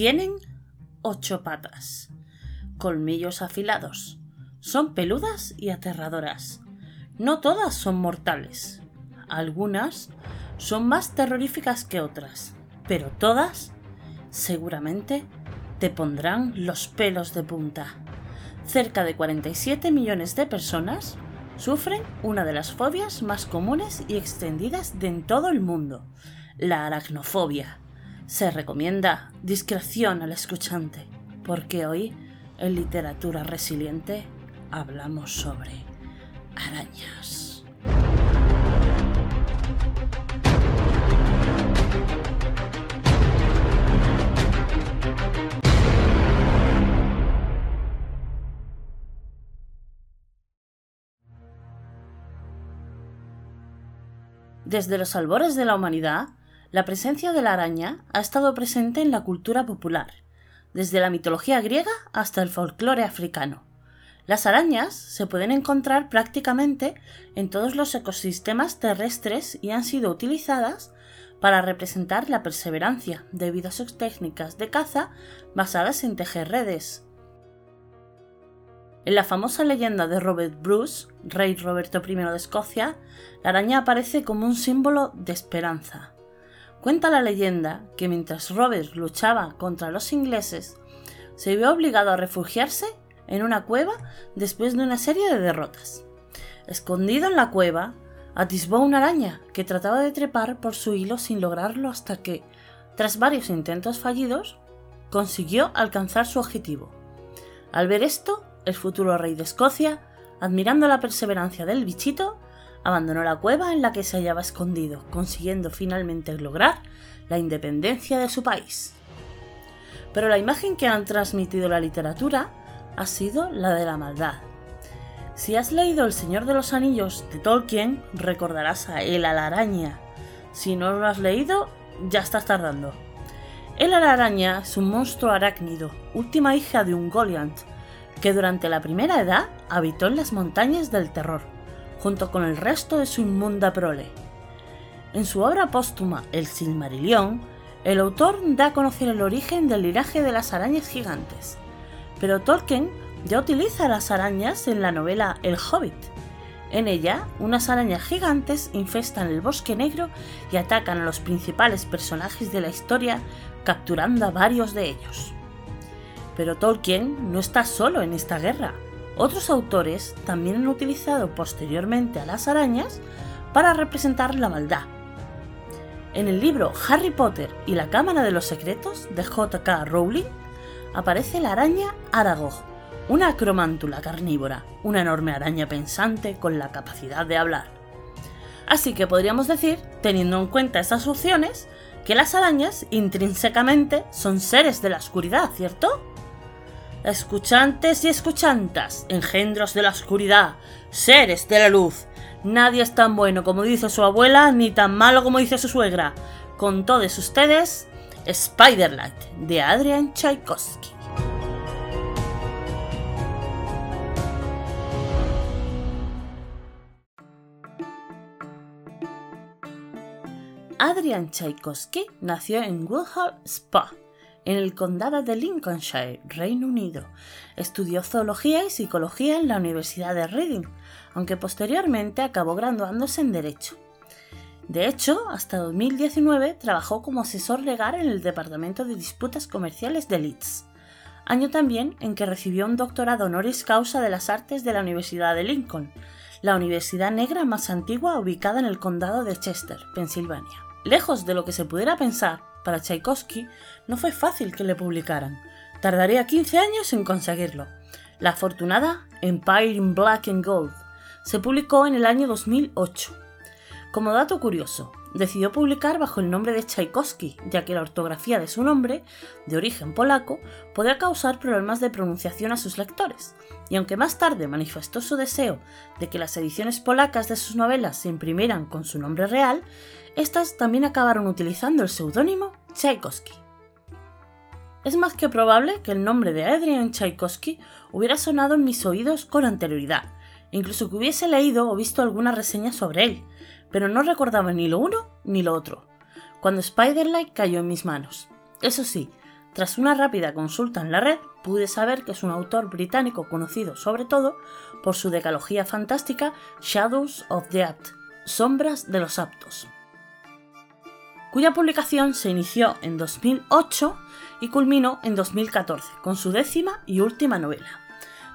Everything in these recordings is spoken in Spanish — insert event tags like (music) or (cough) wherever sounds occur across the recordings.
Tienen ocho patas, colmillos afilados, son peludas y aterradoras. No todas son mortales, algunas son más terroríficas que otras, pero todas seguramente te pondrán los pelos de punta. Cerca de 47 millones de personas sufren una de las fobias más comunes y extendidas de en todo el mundo, la aracnofobia. Se recomienda discreción al escuchante, porque hoy, en literatura resiliente, hablamos sobre arañas. Desde los albores de la humanidad, la presencia de la araña ha estado presente en la cultura popular, desde la mitología griega hasta el folclore africano. Las arañas se pueden encontrar prácticamente en todos los ecosistemas terrestres y han sido utilizadas para representar la perseverancia debido a sus técnicas de caza basadas en tejer redes. En la famosa leyenda de Robert Bruce, rey Roberto I de Escocia, la araña aparece como un símbolo de esperanza. Cuenta la leyenda que mientras Robert luchaba contra los ingleses, se vio obligado a refugiarse en una cueva después de una serie de derrotas. Escondido en la cueva, atisbó una araña que trataba de trepar por su hilo sin lograrlo hasta que, tras varios intentos fallidos, consiguió alcanzar su objetivo. Al ver esto, el futuro rey de Escocia, admirando la perseverancia del bichito, abandonó la cueva en la que se hallaba escondido, consiguiendo finalmente lograr la independencia de su país. Pero la imagen que han transmitido la literatura ha sido la de la maldad. Si has leído El Señor de los Anillos de Tolkien, recordarás a El Araña. Si no lo has leído, ya estás tardando. El Araña es un monstruo arácnido, última hija de un Goliath, que durante la primera edad habitó en las montañas del terror, junto con el resto de su inmunda prole. En su obra póstuma El Silmarillion, el autor da a conocer el origen del linaje de las arañas gigantes, pero Tolkien ya utiliza las arañas en la novela El Hobbit. En ella, unas arañas gigantes infestan el bosque negro y atacan a los principales personajes de la historia, capturando a varios de ellos. Pero Tolkien no está solo en esta guerra. Otros autores también han utilizado posteriormente a las arañas para representar la maldad. En el libro Harry Potter y la Cámara de los Secretos de J.K. Rowling aparece la araña Aragog, una acromántula carnívora, una enorme araña pensante con la capacidad de hablar. Así que podríamos decir, teniendo en cuenta estas opciones, que las arañas intrínsecamente son seres de la oscuridad, ¿cierto? Escuchantes y escuchantas, engendros de la oscuridad, seres de la luz. Nadie es tan bueno como dice su abuela, ni tan malo como dice su suegra. Con todos ustedes, Spiderlight de Adrian Tchaikovsky. Adrian Tchaikovsky nació en Woodhall Spa, en el condado de Lincolnshire, Reino Unido. Estudió zoología y psicología en la Universidad de Reading, aunque posteriormente acabó graduándose en Derecho. De hecho, hasta 2019 trabajó como asesor legal en el Departamento de Disputas Comerciales de Leeds, año también en que recibió un doctorado honoris causa de las artes de la Universidad de Lincoln, la universidad negra más antigua ubicada en el condado de Chester, Pensilvania. Lejos de lo que se pudiera pensar, para Tchaikovsky no fue fácil que le publicaran. Tardaría 15 años en conseguirlo. La afortunada Empire in Black and Gold se publicó en el año 2008 como dato curioso, decidió publicar bajo el nombre de Tchaikovsky, ya que la ortografía de su nombre, de origen polaco, podía causar problemas de pronunciación a sus lectores, y aunque más tarde manifestó su deseo de que las ediciones polacas de sus novelas se imprimieran con su nombre real, estas también acabaron utilizando el seudónimo Tchaikovsky. Es más que probable que el nombre de Adrian Tchaikovsky hubiera sonado en mis oídos con anterioridad, incluso que hubiese leído o visto alguna reseña sobre él, pero no recordaba ni lo uno ni lo otro, cuando Spiderlight cayó en mis manos. Eso sí, Tras una rápida consulta en la red, pude saber que es un autor británico conocido sobre todo por su decalogía fantástica Shadows of the Apt, Sombras de los Aptos, cuya publicación se inició en 2008 y culminó en 2014 con su décima y última novela.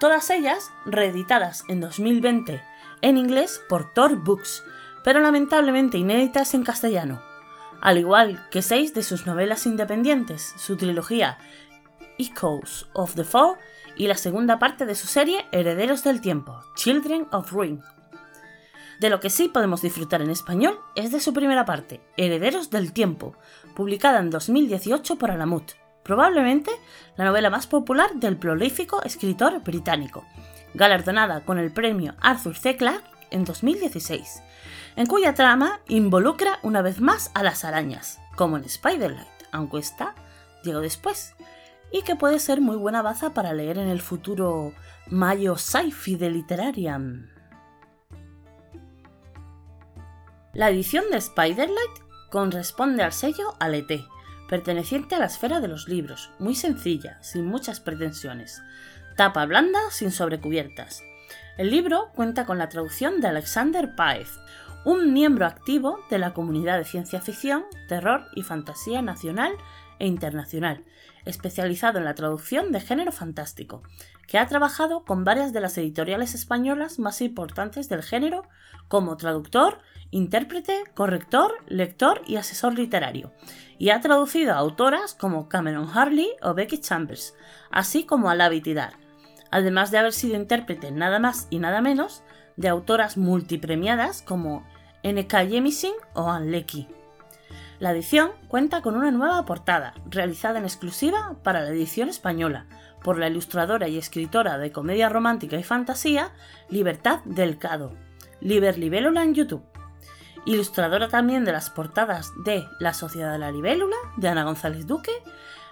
Todas ellas reeditadas en 2020 en inglés por Tor Books, pero lamentablemente inéditas en castellano, al igual que seis de sus novelas independientes, su trilogía Echoes of the Fall y la segunda parte de su serie Herederos del Tiempo, Children of Ruin. De lo que sí podemos disfrutar en español es de su primera parte, Herederos del Tiempo, publicada en 2018 por Alamut, probablemente la novela más popular del prolífico escritor británico, galardonada con el premio Arthur C. Clarke en 2016 en cuya trama involucra una vez más a las arañas, como en Spiderlight, aunque está llegó después, y que puede ser muy buena baza para leer en el futuro Mayo sci de Literarian. La edición de Spiderlight corresponde al sello Alete, perteneciente a la esfera de los libros, muy sencilla, sin muchas pretensiones. Tapa blanda, sin sobrecubiertas. El libro cuenta con la traducción de Alexander Paez, un miembro activo de la comunidad de ciencia ficción, terror y fantasía nacional e internacional, especializado en la traducción de género fantástico, que ha trabajado con varias de las editoriales españolas más importantes del género como traductor, intérprete, corrector, lector y asesor literario, y ha traducido a autoras como Cameron Harley o Becky Chambers, así como a Lavi Tidar, además de haber sido intérprete nada más y nada menos de autoras multipremiadas como N.K. Jemisin o Anleki. La edición cuenta con una nueva portada, realizada en exclusiva para la edición española, por la ilustradora y escritora de comedia romántica y fantasía Libertad Delcado, Liber Libélula en YouTube. Ilustradora también de las portadas de La Sociedad de la Libélula, de Ana González Duque,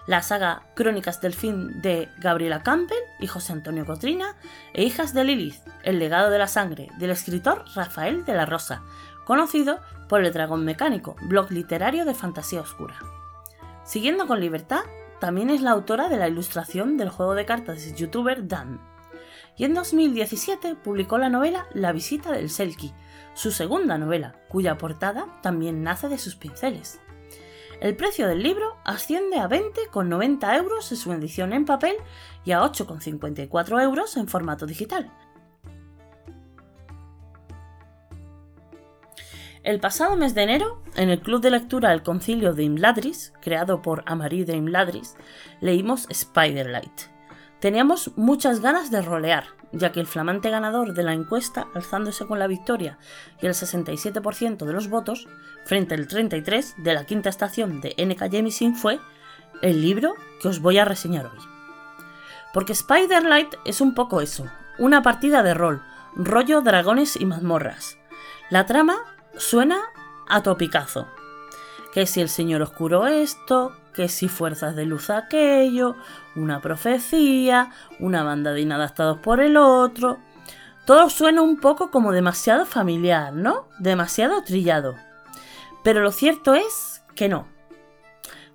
la saga Crónicas del Fin de Gabriela Campbell y José Antonio Cotrina, e Hijas de Lilith, El legado de la sangre, del escritor Rafael de la Rosa, conocido por El Dragón Mecánico, blog literario de fantasía oscura. Siguiendo con Libertad, también es la autora de la ilustración del juego de cartas de youtuber Dan. Y en 2017 publicó la novela La visita del Selkie, su segunda novela, cuya portada también nace de sus pinceles. El precio del libro asciende a 20,90 euros en su edición en papel y a 8,54 euros en formato digital, El pasado mes de enero, en el club de lectura El Concilio de Imladris, creado por Amarí de Imladris, leímos Spiderlight. Teníamos muchas ganas de rolear, ya que el flamante ganador de la encuesta, alzándose con la victoria y el 67% de los votos, frente al 33% de la quinta estación de NK Jemisin, fue el libro que os voy a reseñar hoy. Porque Spiderlight es un poco eso, una partida de rol, rollo dragones y mazmorras. La trama suena a topicazo. Que si el Señor oscuro esto, que si fuerzas de luz aquello, una profecía, una banda de inadaptados por el otro. Todo suena un poco como demasiado familiar, ¿no? Demasiado trillado. Pero lo cierto es que no.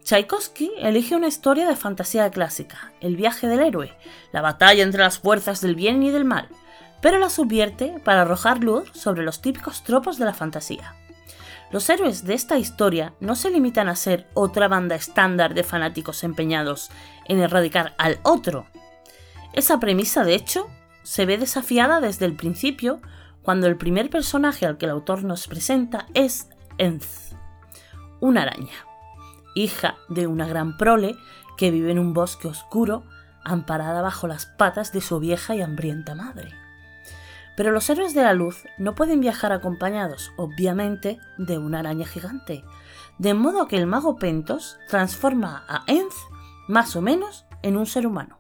Tchaikovsky elige una historia de fantasía clásica, el viaje del héroe, la batalla entre las fuerzas del bien y del mal, pero la subvierte para arrojar luz sobre los típicos tropos de la fantasía. Los héroes de esta historia no se limitan a ser otra banda estándar de fanáticos empeñados en erradicar al otro. Esa premisa, de hecho, se ve desafiada desde el principio cuando el primer personaje al que el autor nos presenta es Enz, una araña, hija de una gran prole que vive en un bosque oscuro amparada bajo las patas de su vieja y hambrienta madre. Pero los héroes de la luz no pueden viajar acompañados, obviamente, de una araña gigante, de modo que el mago Pentos transforma a Enz más o menos en un ser humano.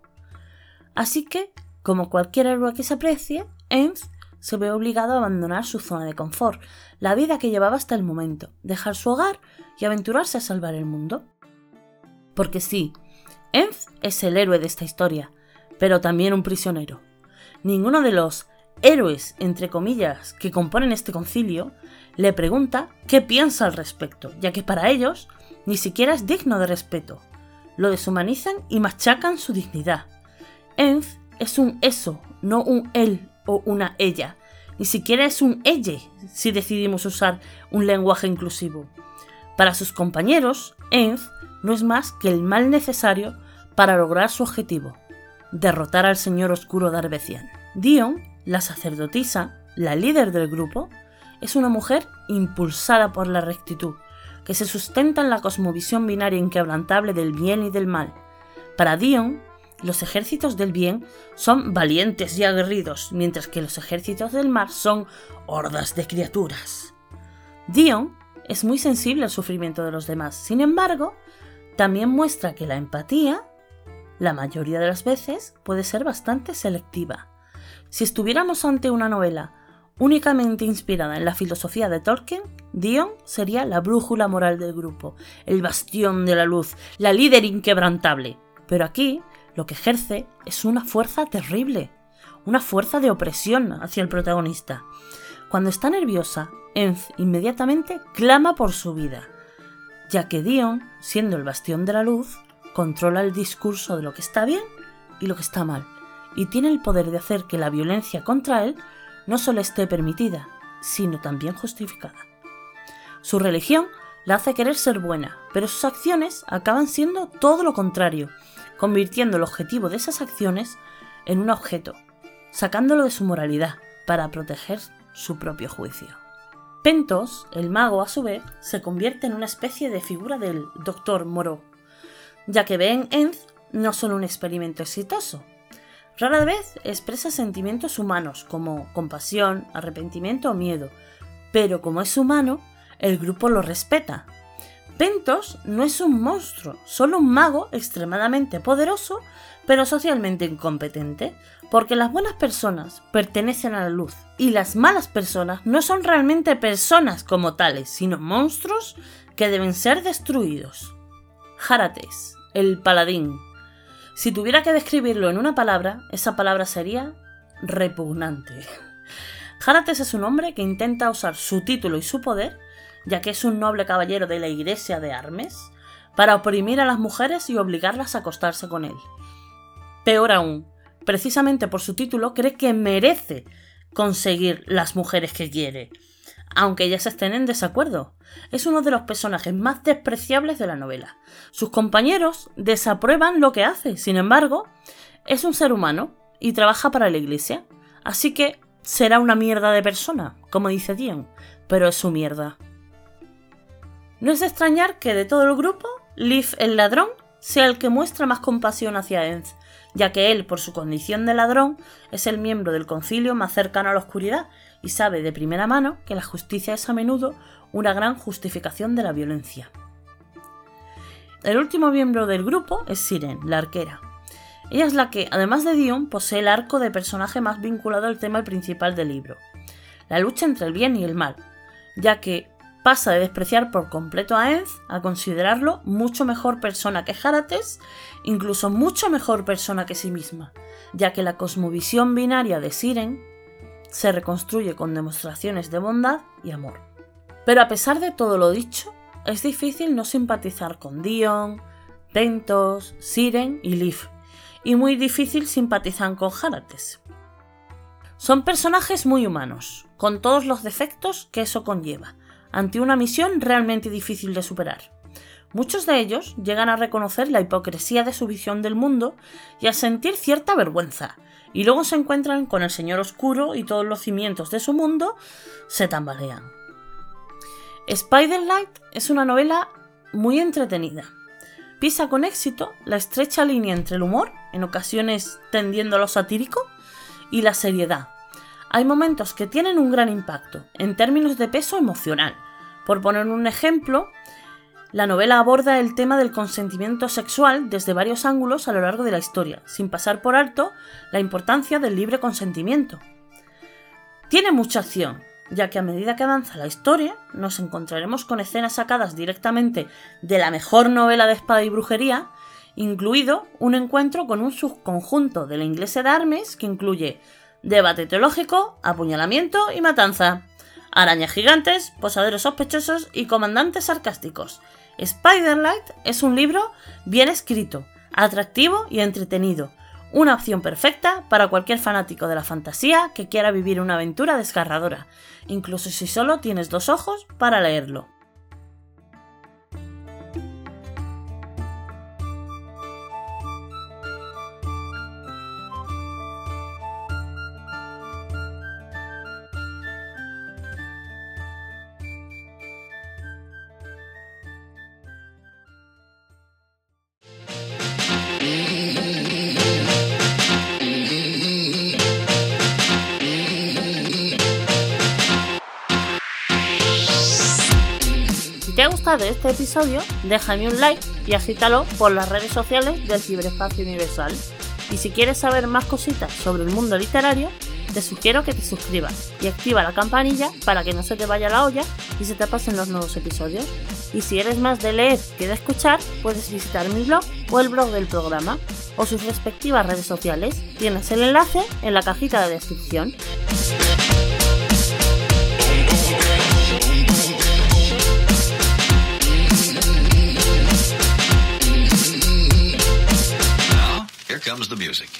Así que, como cualquier héroe que se aprecie, Enz se ve obligado a abandonar su zona de confort, la vida que llevaba hasta el momento, dejar su hogar y aventurarse a salvar el mundo. Porque sí, Enz es el héroe de esta historia, pero también un prisionero. Ninguno de los héroes, entre comillas, que componen este concilio, le pregunta qué piensa al respecto, ya que para ellos ni siquiera es digno de respeto. lo deshumanizan y machacan su dignidad. Enz es un eso, no un él o una ella. Ni siquiera es un elle si decidimos usar un lenguaje inclusivo. Para sus compañeros, Enz no es más que el mal necesario para lograr su objetivo, derrotar al señor oscuro Darbecian. Dion, la sacerdotisa, la líder del grupo, es una mujer impulsada por la rectitud, que se sustenta en la cosmovisión binaria inquebrantable del bien y del mal. Para Dion, los ejércitos del bien son valientes y aguerridos, mientras que los ejércitos del mal son hordas de criaturas. Dion es muy sensible al sufrimiento de los demás, sin embargo, también muestra que la empatía, la mayoría de las veces, puede ser bastante selectiva. Si estuviéramos ante una novela únicamente inspirada en la filosofía de Tolkien, Dion sería la brújula moral del grupo, el bastión de la luz, la líder inquebrantable. Pero aquí lo que ejerce es una fuerza terrible, una fuerza de opresión hacia el protagonista. Cuando está nerviosa, Enz inmediatamente clama por su vida, ya que Dion, siendo el bastión de la luz, controla el discurso de lo que está bien y lo que está mal, y tiene el poder de hacer que la violencia contra él no solo esté permitida, sino también justificada. Su religión la hace querer ser buena, pero sus acciones acaban siendo todo lo contrario, convirtiendo el objetivo de esas acciones en un objeto, sacándolo de su moralidad para proteger su propio juicio. Pentos, el mago a su vez, se convierte en una especie de figura del Doctor Moreau, ya que Ben Enz no son un experimento exitoso, Rara vez expresa sentimientos humanos como compasión, arrepentimiento o miedo, pero como es humano, el grupo lo respeta. Pentos no es un monstruo, solo un mago extremadamente poderoso, pero socialmente incompetente, porque las buenas personas pertenecen a la luz y las malas personas no son realmente personas como tales, sino monstruos que deben ser destruidos. Jarates, el paladín, si tuviera que describirlo en una palabra, esa palabra sería repugnante. (laughs) Jarates es un hombre que intenta usar su título y su poder, ya que es un noble caballero de la iglesia de Armes, para oprimir a las mujeres y obligarlas a acostarse con él. Peor aún, precisamente por su título cree que merece conseguir las mujeres que quiere, aunque ellas estén en desacuerdo. Es uno de los personajes más despreciables de la novela. Sus compañeros desaprueban lo que hace, sin embargo, es un ser humano y trabaja para la iglesia, así que será una mierda de persona, como dice Dion, pero es su mierda. No es de extrañar que de todo el grupo, Leaf el ladrón sea el que muestra más compasión hacia Enz, ya que él, por su condición de ladrón, es el miembro del concilio más cercano a la oscuridad y sabe de primera mano que la justicia es a menudo una gran justificación de la violencia. El último miembro del grupo es Siren, la arquera. Ella es la que, además de Dion, posee el arco de personaje más vinculado al tema principal del libro, la lucha entre el bien y el mal, ya que pasa de despreciar por completo a Enz a considerarlo mucho mejor persona que Jarates, incluso mucho mejor persona que sí misma, ya que la cosmovisión binaria de Siren se reconstruye con demostraciones de bondad y amor. Pero a pesar de todo lo dicho, es difícil no simpatizar con Dion, Pentos, Siren y Leaf, y muy difícil simpatizar con Jarates. Son personajes muy humanos, con todos los defectos que eso conlleva, ante una misión realmente difícil de superar. Muchos de ellos llegan a reconocer la hipocresía de su visión del mundo y a sentir cierta vergüenza, y luego se encuentran con el Señor Oscuro y todos los cimientos de su mundo se tambalean. Spiderlight es una novela muy entretenida. Pisa con éxito la estrecha línea entre el humor, en ocasiones tendiendo a lo satírico, y la seriedad. Hay momentos que tienen un gran impacto, en términos de peso emocional. Por poner un ejemplo, la novela aborda el tema del consentimiento sexual desde varios ángulos a lo largo de la historia, sin pasar por alto la importancia del libre consentimiento. Tiene mucha acción, ya que a medida que avanza la historia nos encontraremos con escenas sacadas directamente de la mejor novela de espada y brujería, incluido un encuentro con un subconjunto de la inglesa de Armes que incluye debate teológico, apuñalamiento y matanza, arañas gigantes, posaderos sospechosos y comandantes sarcásticos, Spiderlight es un libro bien escrito, atractivo y entretenido, una opción perfecta para cualquier fanático de la fantasía que quiera vivir una aventura desgarradora, incluso si solo tienes dos ojos para leerlo. Gustado este episodio, déjame un like y agítalo por las redes sociales del Ciberespacio Universal. Y si quieres saber más cositas sobre el mundo literario, te sugiero que te suscribas y activa la campanilla para que no se te vaya la olla y se te pasen los nuevos episodios. Y si eres más de leer que de escuchar, puedes visitar mi blog o el blog del programa o sus respectivas redes sociales. Tienes el enlace en la cajita de descripción. Comes the music.